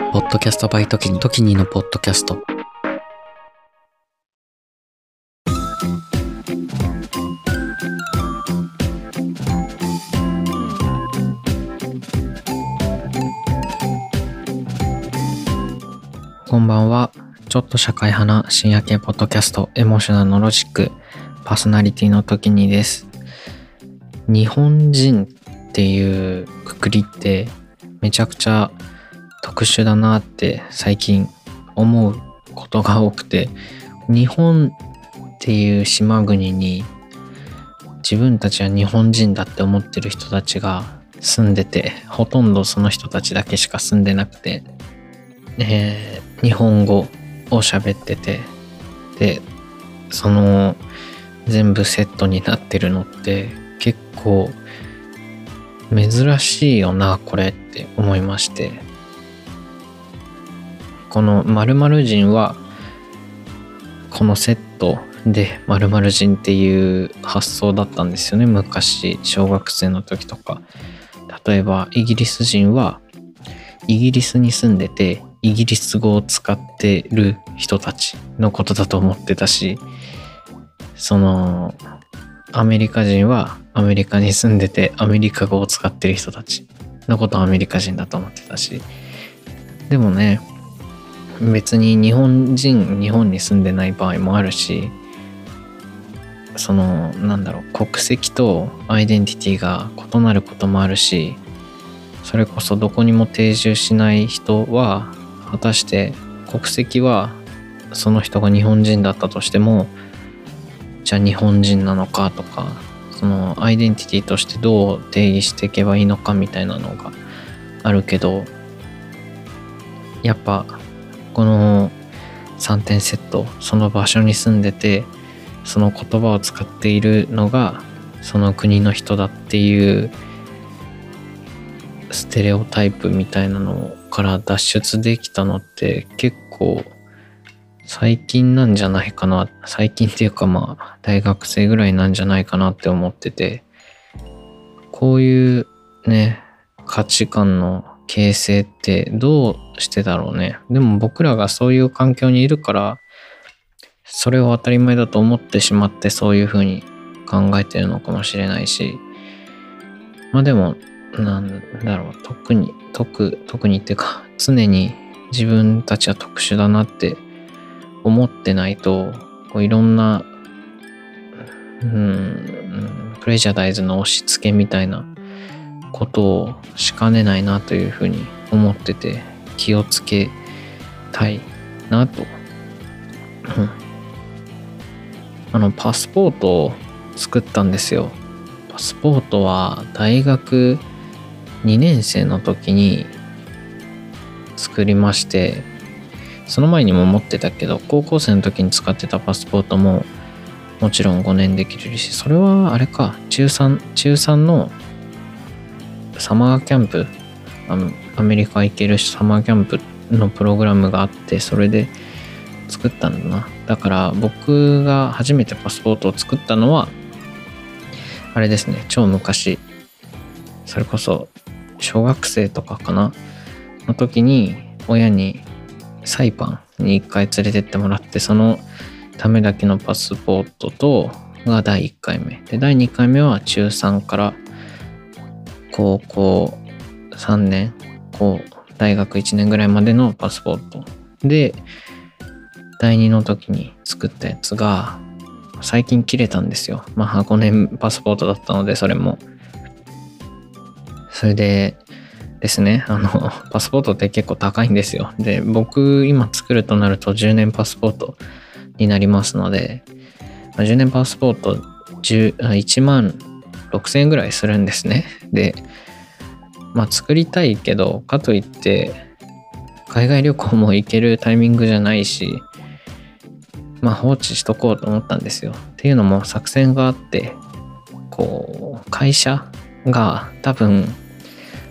ポッドキャストバイトキニ、トキニのポッドキャスト。こんばんは。ちょっと社会派な深夜系ポッドキャスト、エモーショナルのロジック、パーソナリティの時にです。日本人っていうくくりってめちゃくちゃ特殊だなって最近思うことが多くて日本っていう島国に自分たちは日本人だって思ってる人たちが住んでてほとんどその人たちだけしか住んでなくて、えー、日本語を喋っててでその全部セットになってるのって結構珍しいよなこれって思いまして。この〇〇人はこのセットで〇〇人っていう発想だったんですよね。昔小学生の時とか。例えばイギリス人はイギリスに住んでてイギリス語を使ってる人たちのことだと思ってたしそのアメリカ人はアメリカに住んでてアメリカ語を使ってる人たちのことをアメリカ人だと思ってたし。でもね別に日本人日本に住んでない場合もあるしそのなんだろう国籍とアイデンティティが異なることもあるしそれこそどこにも定住しない人は果たして国籍はその人が日本人だったとしてもじゃあ日本人なのかとかそのアイデンティティとしてどう定義していけばいいのかみたいなのがあるけどやっぱこの3点セットその場所に住んでてその言葉を使っているのがその国の人だっていうステレオタイプみたいなのから脱出できたのって結構最近なんじゃないかな。最近っていうかまあ、大学生ぐらいなんじゃないかなって思ってて、こういうね、価値観の形成ってどうしてだろうね。でも僕らがそういう環境にいるから、それを当たり前だと思ってしまってそういうふうに考えてるのかもしれないし、まあでも、なんだろう、特に、特、特にっていうか、常に自分たちは特殊だなって思ってないと、こういろんな、うん、プレジャーダイズの押し付けみたいなことをしかねないなというふうに思ってて、気をつけたいなと。あの、パスポートを作ったんですよ。パスポートは大学2年生の時に作りまして、その前にも持ってたけど、高校生の時に使ってたパスポートも、もちろん5年できるし、それはあれか、中3、中3のサマーキャンプ、あのアメリカ行けるサマーキャンプのプログラムがあって、それで作ったんだな。だから僕が初めてパスポートを作ったのは、あれですね、超昔、それこそ小学生とかかな、の時に親にサイパンに一回連れてってもらって、そのためだけのパスポートと、が第1回目。で、第2回目は中3から高校3年、こう、大学1年ぐらいまでのパスポート。で、第2の時に作ったやつが、最近切れたんですよ。まあ5年パスポートだったので、それも。それで、ですね。あの、パスポートって結構高いんですよ。で、僕今作るとなると10年パスポートになりますので、10年パスポート1万6000円ぐらいするんですね。で、まあ作りたいけど、かといって、海外旅行も行けるタイミングじゃないし、まあ放置しとこうと思ったんですよ。っていうのも作戦があって、こう、会社が多分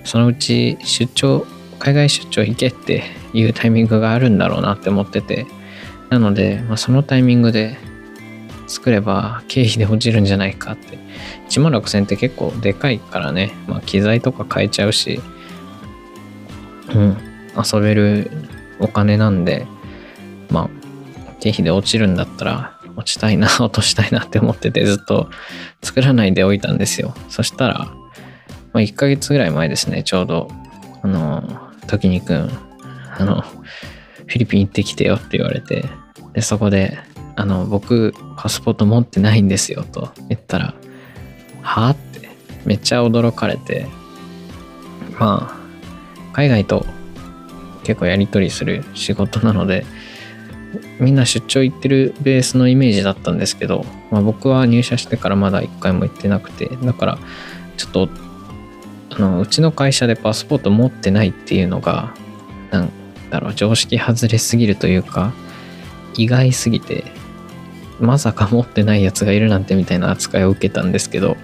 そのうち出張海外出張行けっていうタイミングがあるんだろうなって思っててなので、まあ、そのタイミングで作れば経費で落ちるんじゃないかって。1万6000って結構でかいからね、まあ、機材とか変えちゃうし。うん。遊べるお金なんで、まあ、経費で落ちるんだったら、落ちたいな、落としたいなって思ってて、ずっと作らないでおいたんですよ。そしたら、まあ、1ヶ月ぐらい前ですね、ちょうど、あの、時にくん、あの、フィリピン行ってきてよって言われて、で、そこで、あの、僕、パスポート持ってないんですよと。言ったら、はあって。めっちゃ驚かれて、まあ、海外と結構やり取りする仕事なので、みんな出張行ってるベースのイメージだったんですけど、まあ、僕は入社してからまだ一回も行ってなくて、だから、ちょっと、あの、うちの会社でパスポート持ってないっていうのが、なんだろう、常識外れすぎるというか、意外すぎて、まさか持ってないやつがいるなんてみたいな扱いを受けたんですけど、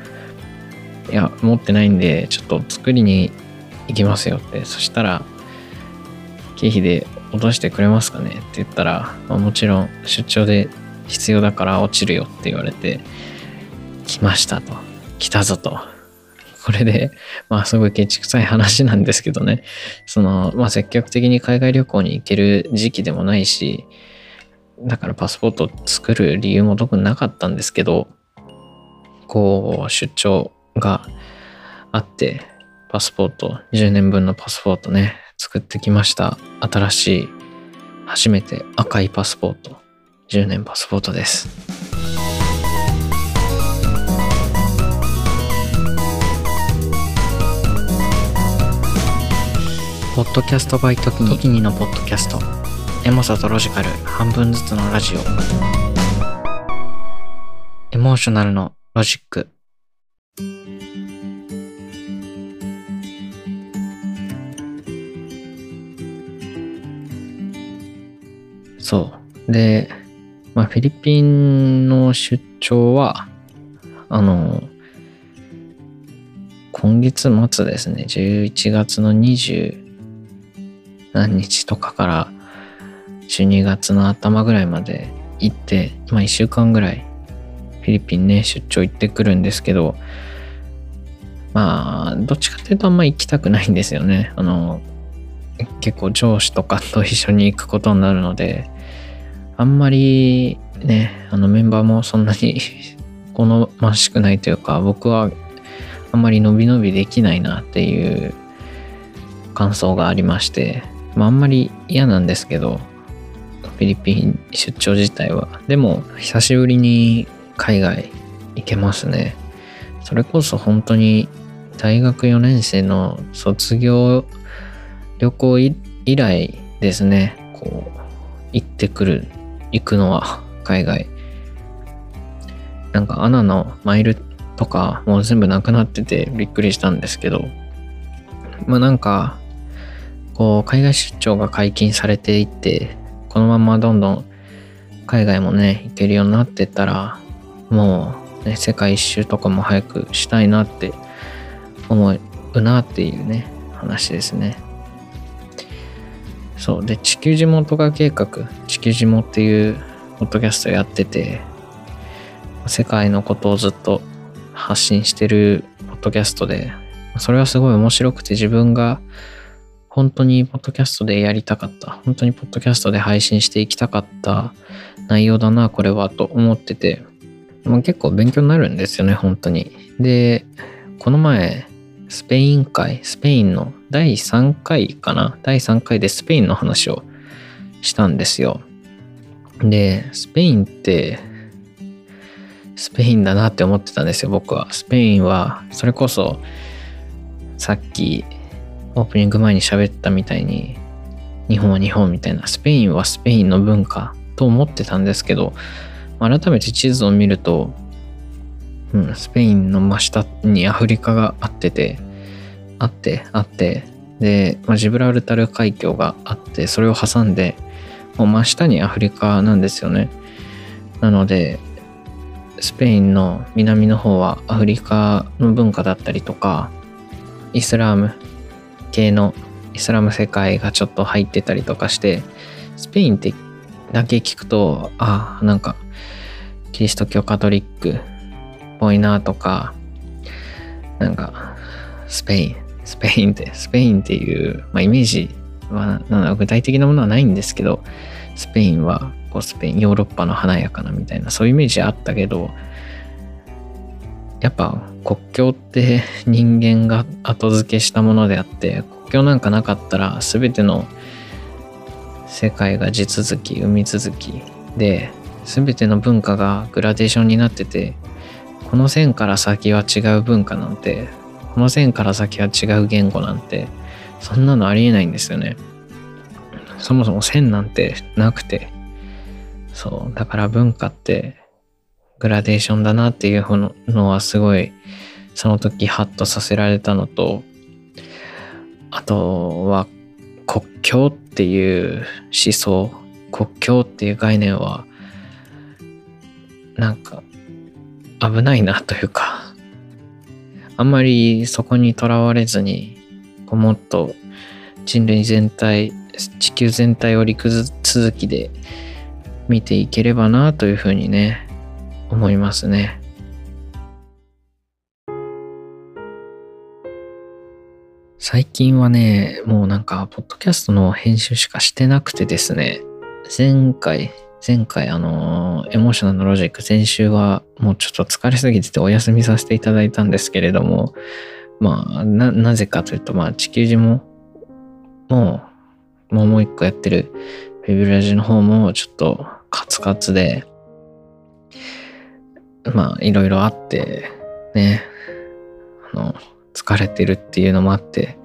いや、持ってないんで、ちょっと作りに行きますよって。そしたら、経費で落としてくれますかね？って言ったら、まあ、もちろん出張で必要だから落ちるよって言われて、来ましたと。来たぞと。これで、まあすごいケチくさい話なんですけどね。その、まあ積極的に海外旅行に行ける時期でもないし、だからパスポート作る理由も特になかったんですけど、こう、出張があって、パスポート、10年分のパスポートね、作ってきました。新しい、初めて赤いパスポート、10年パスポートです。ポッドキャストバイトキニのポッドキャスト。エモさとロジカル半分ずつのラジオ。エモーショナルのロジック。そう。で、まあ、フィリピンの出張は、あの、今月末ですね、11月の20何日とかから12月の頭ぐらいまで行って、まあ1週間ぐらいフィリピンね、出張行ってくるんですけど、まあ、どっちかっていうとあんま行きたくないんですよね。あの、結構上司とかと一緒に行くことになるので、あんまりね、あのメンバーもそんなに 好ましくないというか、僕はあんまり伸び伸びできないなっていう感想がありまして、まああんまり嫌なんですけど、フィリピン出張自体は。でも、久しぶりに海外行けますね。それこそ本当に大学4年生の卒業旅行以来ですね。こう、行ってくる行くのは海外。なんかアナのマイルとかもう全部なくなっててびっくりしたんですけど、まあなんか、こう海外出張が解禁されていって、このままどんどん海外もね、行けるようになってったら、もうね、世界一周とかも早くしたいなって思うなっていうね、話ですね。そう。で、地球地元化計画、地球地元っていうポッドキャストやってて、世界のことをずっと発信してるポッドキャストで、それはすごい面白くて自分が本当にポッドキャストでやりたかった、本当にポッドキャストで配信していきたかった内容だな、これはと思ってて、まあ、結構勉強になるんですよね、本当に。で、この前、スペイン会、スペインの第3回かな？第3回でスペインの話をしたんですよ。で、スペインって、スペインだなって思ってたんですよ、僕は。スペインは、それこそ、さっきオープニング前に喋ったみたいに、日本は日本みたいな、スペインはスペインの文化と思ってたんですけど、改めて地図を見ると、うん、スペインの真下にアフリカがあってて、あって、あって、で、まあ、ジブラルタル海峡があって、それを挟んで、もう真下にアフリカなんですよね。なので、スペインの南の方はアフリカの文化だったりとか、イスラーム系のイスラム世界がちょっと入ってたりとかして、スペインってだけ聞くと、あ、なんか、キリスト教カトリックっぽいなとか、なんか、スペイン、スペインって、スペインっていう、まあ、イメージまあ、具体的なものはないんですけど、スペインはこうスペイン、ヨーロッパの華やかなみたいな、そういうイメージあったけど、やっぱ国境って人間が後付けしたものであって、国境なんかなかったら全ての世界が地続き、海続きで、全ての文化がグラデーションになってて、この線から先は違う文化なんて、この線から先は違う言語なんて、そんなのありえないんですよね。そもそも線なんてなくて、そう、だから文化ってグラデーションだなっていうのはすごい、その時ハッとさせられたのと、あとは国境っていう思想、国境っていう概念は、なんか危ないなというか、あんまりそこにとらわれずに、もっと人類全体、地球全体を陸続きで見ていければなというふうにね、思いますね。最近はね、もうなんか、ポッドキャストの編集しかしてなくてですね、前回、前回あの、エモーショナルのロジック、先週はもうちょっと疲れすぎててお休みさせていただいたんですけれども、まあ、な、なぜかというと、まあ、地球人も、もう、もうもう一個やってる、ウェブラジの方もちょっとカツカツで、まあ、いろいろあって、ね、あの、疲れてるっていうのもあって、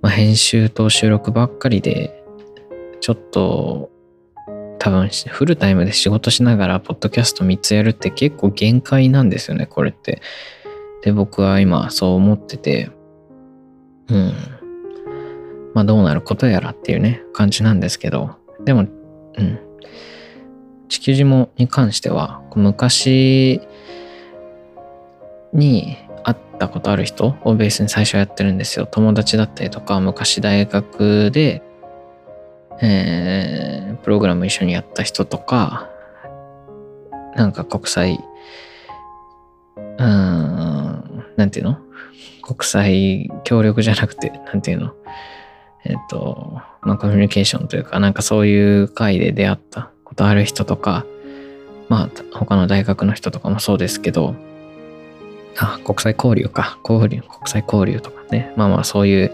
まあ、編集と収録ばっかりで、ちょっと多分フルタイムで仕事しながらポッドキャスト3つやるって結構限界なんですよね、これって。で、僕は今そう思ってて、うん。まあどうなることやらっていうね、感じなんですけど、でも、うん。地球人もに関しては、昔に会ったことある人をベースに最初やってるんですよ。友達だったりとか、昔大学でえー、プログラム一緒にやった人とか、なんか国際、うん、なんていうの？国際協力じゃなくて、なんていうの？えっ、と、まあ、コミュニケーションというか、なんかそういう会で出会ったことある人とか、まあ、他の大学の人とかもそうですけど、あ、国際交流か。交流、国際交流とかね。まあまあそういう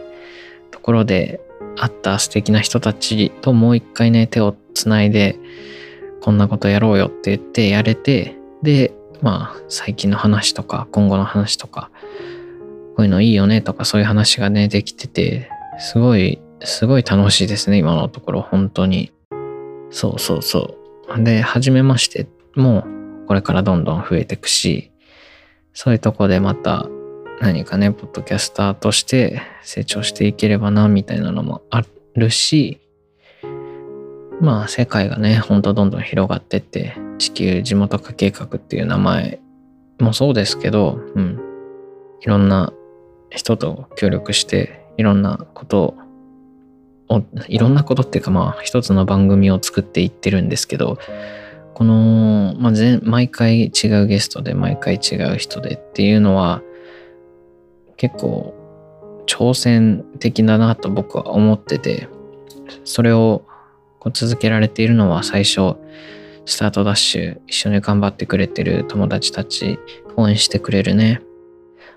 ところで会った素敵な人たちともう一回ね、手をつないで、こんなことやろうよって言ってやれて、で、まあ、最近の話とか、今後の話とか、こういうのいいよねとか、そういう話がね、できてて、すごい、すごい楽しいですね、今のところ、本当に。そうそうそう。で、初めましても、これからどんどん増えていくし、そういうとこでまた何かね、ポッドキャスターとして成長していければな、みたいなのもあるし、まあ世界がね、ほんとどんどん広がってって、地球地元化計画っていう名前もそうですけど、うん。いろんな人と協力して、いろんなことを、いろんなことっていうかまあ一つの番組を作っていってるんですけど、この、まあ、毎回違うゲストで毎回違う人でっていうのは、結構挑戦的だなと僕は思ってて、それをこう続けられているのは最初、スタートダッシュ一緒に頑張ってくれてる友達たち、応援してくれるね。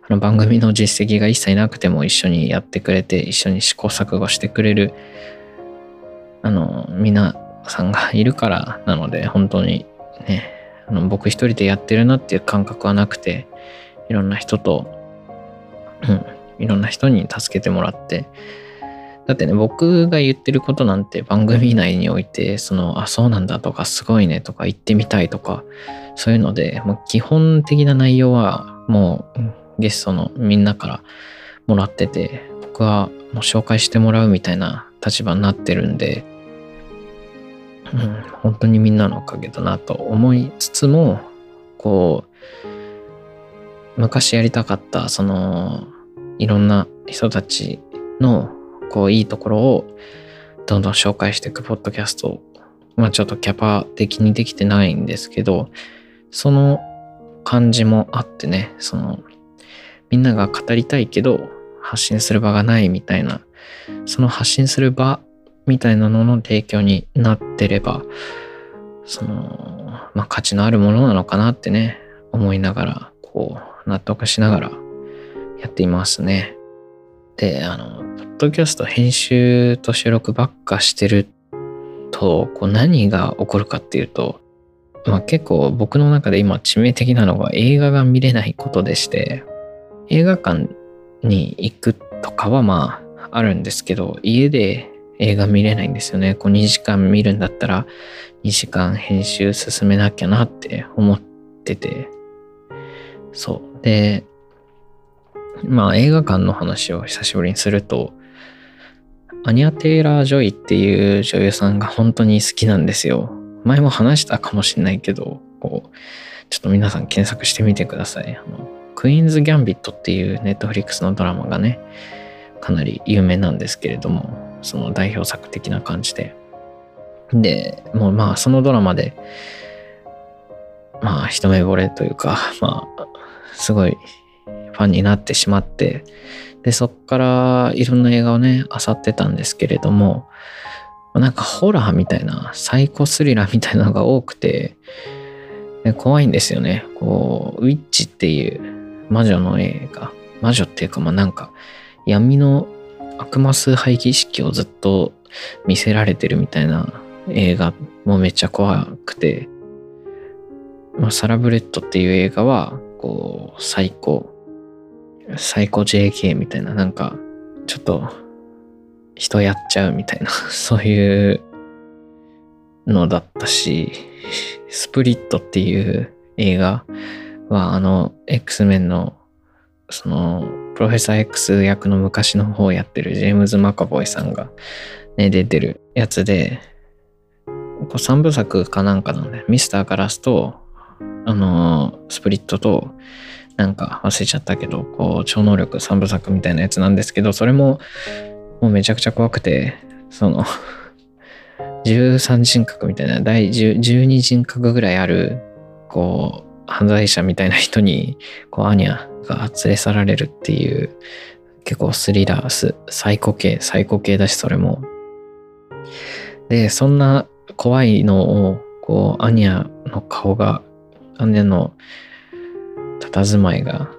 あの番組の実績が一切なくても一緒にやってくれて、一緒に試行錯誤してくれる、あの、皆さんがいるからなので、本当にね、あの僕一人でやってるなっていう感覚はなくて、いろんな人とうん、いろんな人に助けてもらって、だってね、僕が言ってることなんて番組内において、その、あ、そうなんだとか、すごいねとか、言ってみたいとか、そういうので、もう基本的な内容はもうゲストのみんなからもらってて、僕はもう紹介してもらうみたいな立場になってるんで、うん、本当にみんなのおかげだなと思いつつも、こう、昔やりたかった、その、いろんな人たちのこういいところをどんどん紹介していくポッドキャストまあちょっとキャパ的にできてないんですけどその感じもあってねそのみんなが語りたいけど発信する場がないみたいなその発信する場みたいなのの提供になってれば、その、まあ価値のあるものなのかなってね、思いながら、こう、納得しながらやっていますね。で、あの、ポッドキャスト編集と収録ばっかしてると、こう何が起こるかっていうと、まあ結構僕の中で今致命的なのが映画が見れないことでして、映画館に行くとかはまああるんですけど、家で映画見れないんですよね。こう2時間見るんだったら2時間編集進めなきゃなって思ってて。そう。で、まあ映画館の話を久しぶりにすると、アニア・テイラー・ジョイっていう女優さんが本当に好きなんですよ。前も話したかもしれないけど、こう、ちょっと皆さん検索してみてください。あの、クイーンズ・ギャンビットっていうネットフリックスのドラマがね、かなり有名なんですけれども、その代表作的な感じで。で、もうまあそのドラマで、まあ一目惚れというか、まあ、すごいファンになってしまって、で、そっからいろんな映画をね、漁ってたんですけれども、なんかホラーみたいな、サイコスリラーみたいなのが多くて、怖いんですよね。こう、ウィッチっていう魔女の映画。魔女っていうか、まあなんか、闇の悪魔崇拝儀式をずっと見せられてるみたいな映画もめっちゃ怖くて、まあ、サラブレッドっていう映画は、こう、サイコ、サイコ JK みたいな、なんか、ちょっと、人やっちゃうみたいな、そういうのだったし、スプリットっていう映画は、あの、X メンの、その、プロフェッサー X 役の昔の方をやってるジェームズ・マカボイさんが、ね、出てるやつで、こう3部作かなんかなんで、ミスターガラスと、あの、スプリットと、なんか忘れちゃったけど、こう、超能力3部作みたいなやつなんですけど、それも、もうめちゃくちゃ怖くて、その 13人格みたいな、第12人格ぐらいある、こう、犯罪者みたいな人に、こう、アニャが連れ去られるっていう、結構スリラース、サイコ系、サイコ系だし、それも。で、そんな怖いのを、こう、アニャの顔が、アニャの佇まいが、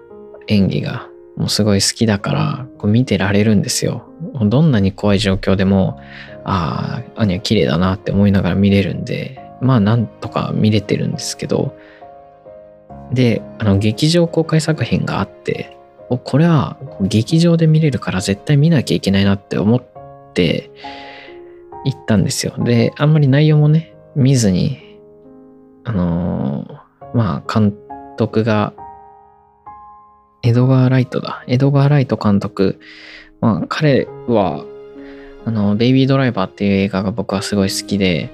演技が、もうすごい好きだから、こう見てられるんですよ。どんなに怖い状況でも、ああ、アニャ綺麗だなって思いながら見れるんで、まあなんとか見れてるんですけど、で、あの、劇場公開作品があって、これは劇場で見れるから絶対見なきゃいけないなって思って行ったんですよ。で、あんまり内容もね、見ずに、あのー、まあ、監督が、エドガー・ライトだ。エドガー・ライト監督。まあ、彼は、あの、ベイビードライバーっていう映画が僕はすごい好きで、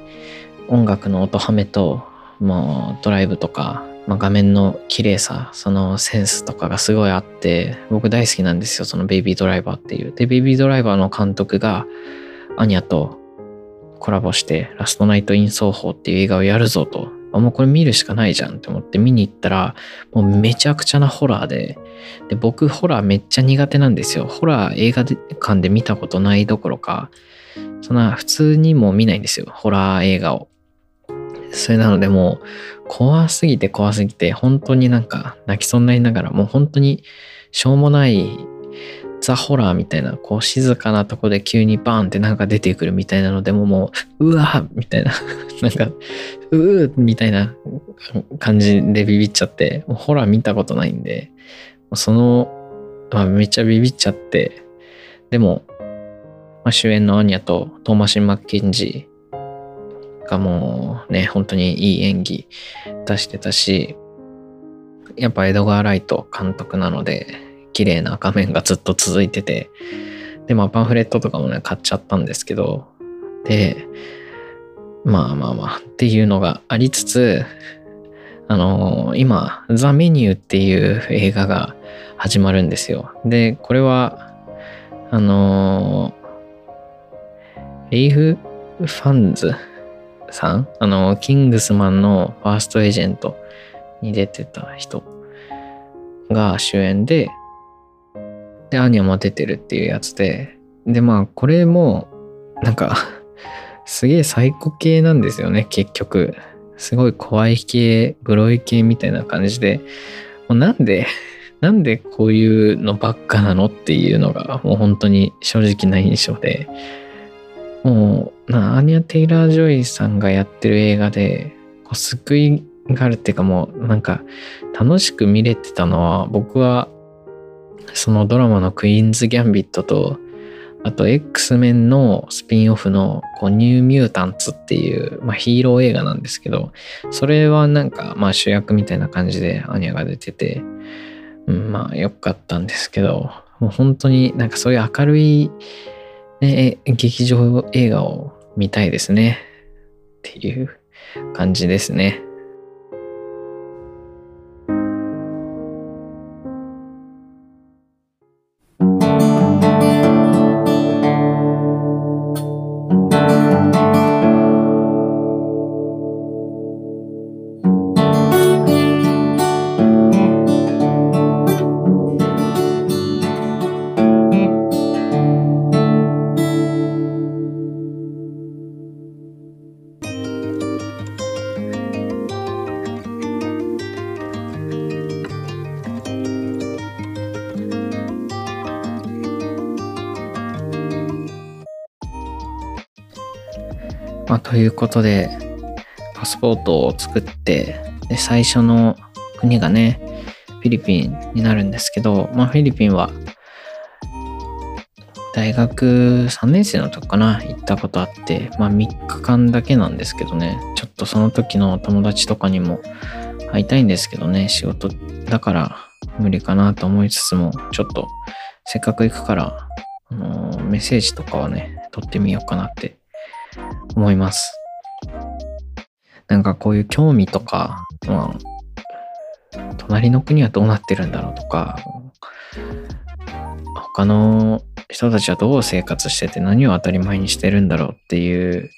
音楽の音ハメと、もうドライブとか、まあ、画面の綺麗さ、そのセンスとかがすごいあって、僕大好きなんですよ、そのベイビードライバーっていう。で、ベイビードライバーの監督が、アニャとコラボして、ラストナイト・イン・奏法っていう映画をやるぞと。あ、もうこれ見るしかないじゃんって思って見に行ったら、もうめちゃくちゃなホラーで、で、僕ホラーめっちゃ苦手なんですよ。ホラー映画館で見たことないどころか、そんな普通にも見ないんですよ、ホラー映画を。それなのでもう怖すぎて怖すぎて本当になんか泣きそうになりながらもう本当にしょうもないザ・ホラーみたいなこう静かなとこで急にバーンってなんか出てくるみたいなのでももううわみたいな なんかうーみたいな感じでビビっちゃってもうホラー見たことないんでその、まあ、めっちゃビビっちゃってでも、ま、主演のアニャとトーマシン・マッケンジーがもうね、本当にいい演技出してたし、やっぱエドガー・ライト監督なので、綺麗な画面がずっと続いてて、で、まあパンフレットとかもね、買っちゃったんですけど、で、まあまあまあっていうのがありつつ、あのー、今、ザ・メニューっていう映画が始まるんですよ。で、これは、あのー、レイフ・ファンズさん、あの、キングスマンのファーストエージェントに出てた人が主演で、で、アニャも出てるっていうやつで、で、まあ、これも、なんかすげえサイコ系なんですよね、結局。すごい怖い系、グロい系みたいな感じで、もうなんで、なんでこういうのばっかなのっていうのが、もう本当に正直な印象で、もう、なアニャ・テイラー・ジョイさんがやってる映画で、こう救いがあるっていうかもう、なんか、楽しく見れてたのは、僕は、そのドラマのクイーンズ・ギャンビットと、あと X メンのスピンオフのこうニューミュータンツっていう、まあ、ヒーロー映画なんですけど、それはなんかまあ主役みたいな感じでアニャが出てて、うん、まあ良かったんですけど、もう本当になんかそういう明るい、ね、劇場映画を見たいですね。っていう感じですね。まあ、ということで、パスポートを作って、で最初の国がね、フィリピンになるんですけど、まあ、フィリピンは、大学3年生の時かな、行ったことあって、まあ3日間だけなんですけどね、ちょっとその時の友達とかにも会いたいんですけどね、仕事だから無理かなと思いつつも、ちょっとせっかく行くから、あのー、メッセージとかはね、撮ってみようかなって思います。なんかこういう興味とか、まあ、隣の国はどうなってるんだろうとか、他の人たちはどう生活してて何を当たり前にしてるんだろうっていう、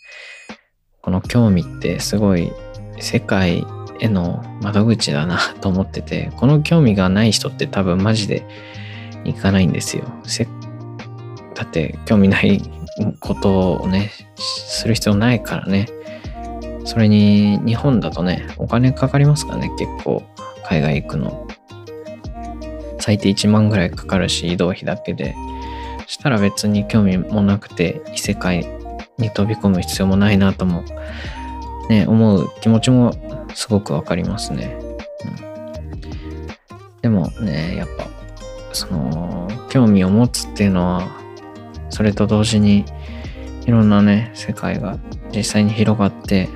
この興味ってすごい世界への窓口だなと思ってて、この興味がない人って多分マジで行かないんですよ。だって興味ないことをね、する必要ないからね。それに日本だとね、お金かかりますからね、結構海外行くの。最低1万ぐらいかかるし、移動費だけで。したら別に興味もなくて、異世界に飛び込む必要もないなとも、ね、思う気持ちもすごくわかりますね。うん、でもね、やっぱ、その、興味を持つっていうのは、それと同時にいろんなね、世界が実際に広がって、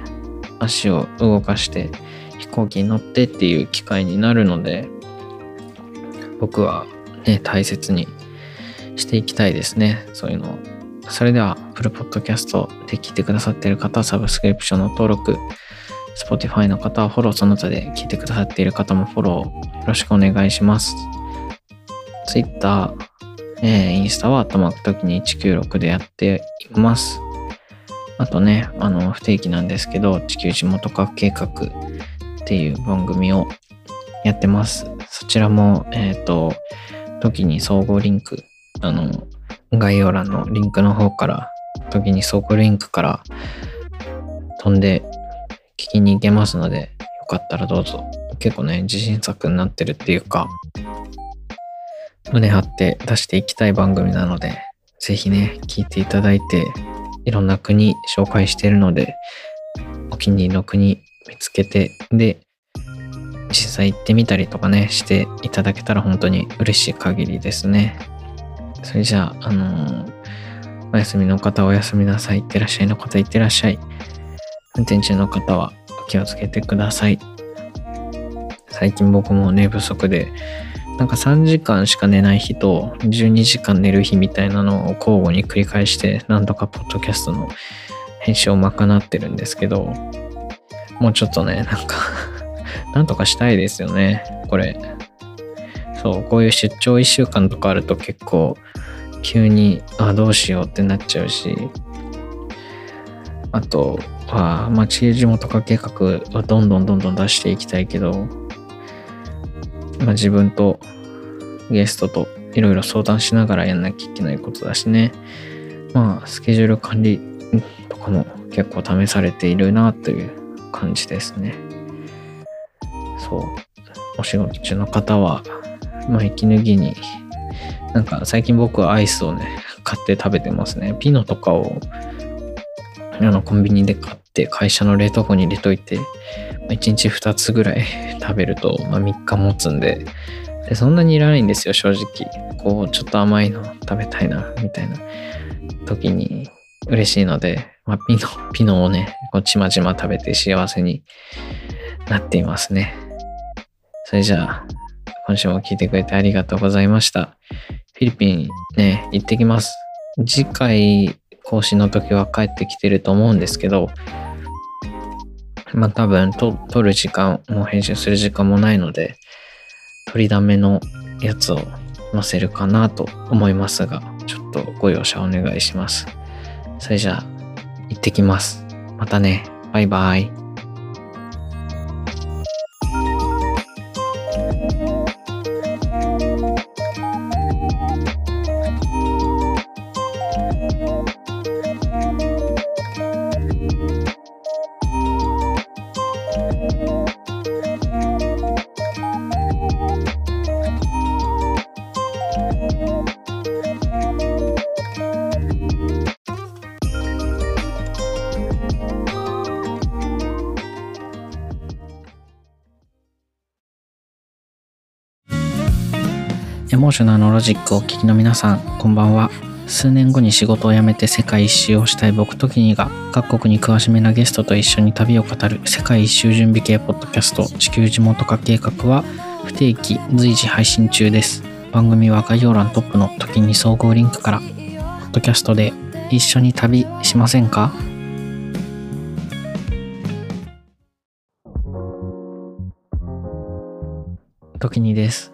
足を動かして飛行機に乗ってっていう機会になるので、僕はね、大切にしていきたいですね。そういうのを。それでは、プルポッドキャストで聞いてくださっている方サブスクリプションの登録、Spotify の方はフォローその他で聞いてくださっている方もフォローよろしくお願いします。Twitter、えー、インスタは頭く時に196でやっています。あとね、あの、不定期なんですけど、地球地元化計画っていう番組をやってます。そちらも、えっ、ー、と、時に総合リンク、あの、概要欄のリンクの方から、時に総合リンクから飛んで聞きに行けますので、よかったらどうぞ。結構ね、自信作になってるっていうか、胸張って出していきたい番組なので、ぜひね、聞いていただいて、いろんな国紹介しているので、お気に入りの国見つけて、で、実際行ってみたりとかね、していただけたら本当に嬉しい限りですね。それじゃあ、あのー、お休みの方はお休みなさい。いってらっしゃいの方いってらっしゃい。運転中の方はお気をつけてください。最近僕も寝不足で、なんか3時間しか寝ない日と12時間寝る日みたいなのを交互に繰り返してなんとかポッドキャストの編集を賄ってるんですけどもうちょっとねなんか なんとかしたいですよねこれ。そうこういう出張1週間とかあると結構急にあどうしようってなっちゃうし。あとは、まあ、地球地元化計画はどんどんどんどん出していきたいけどまあ、自分とゲストといろいろ相談しながらやんなきゃいけないことだしね。まあ、スケジュール管理とかも結構試されているなという感じですね。そう。お仕事中の方は、まあ、息抜きに、なんか最近僕はアイスをね、買って食べてますね。ピノとかを、あの、コンビニで買って会社の冷凍庫に入れといて、1日2つぐらい食べると、まあ、3日持つんでで、そんなにいらないんですよ、正直。こう、ちょっと甘いの食べたいな、みたいな時に嬉しいので、まあ、ピノ、ピノをね、こうちまちま食べて幸せになっていますね。それじゃあ、今週も聞いてくれてありがとうございました。フィリピンね、行ってきます。次回更新の時は帰ってきてると思うんですけど、まあ多分と撮る時間も編集する時間もないので、撮りだめのやつを載せるかなと思いますが、ちょっとご容赦お願いします。それじゃあ、行ってきます。またね。バイバイ。エモーショナルのロジックをお聞きの皆さん、こんばんは。数年後に仕事を辞めて世界一周をしたい僕ときにが各国に詳しめなゲストと一緒に旅を語る世界一周準備系ポッドキャスト地球地元化計画は不定期随時配信中です。番組は概要欄トップの時に総合リンクからポッドキャストで一緒に旅しませんか？時にです。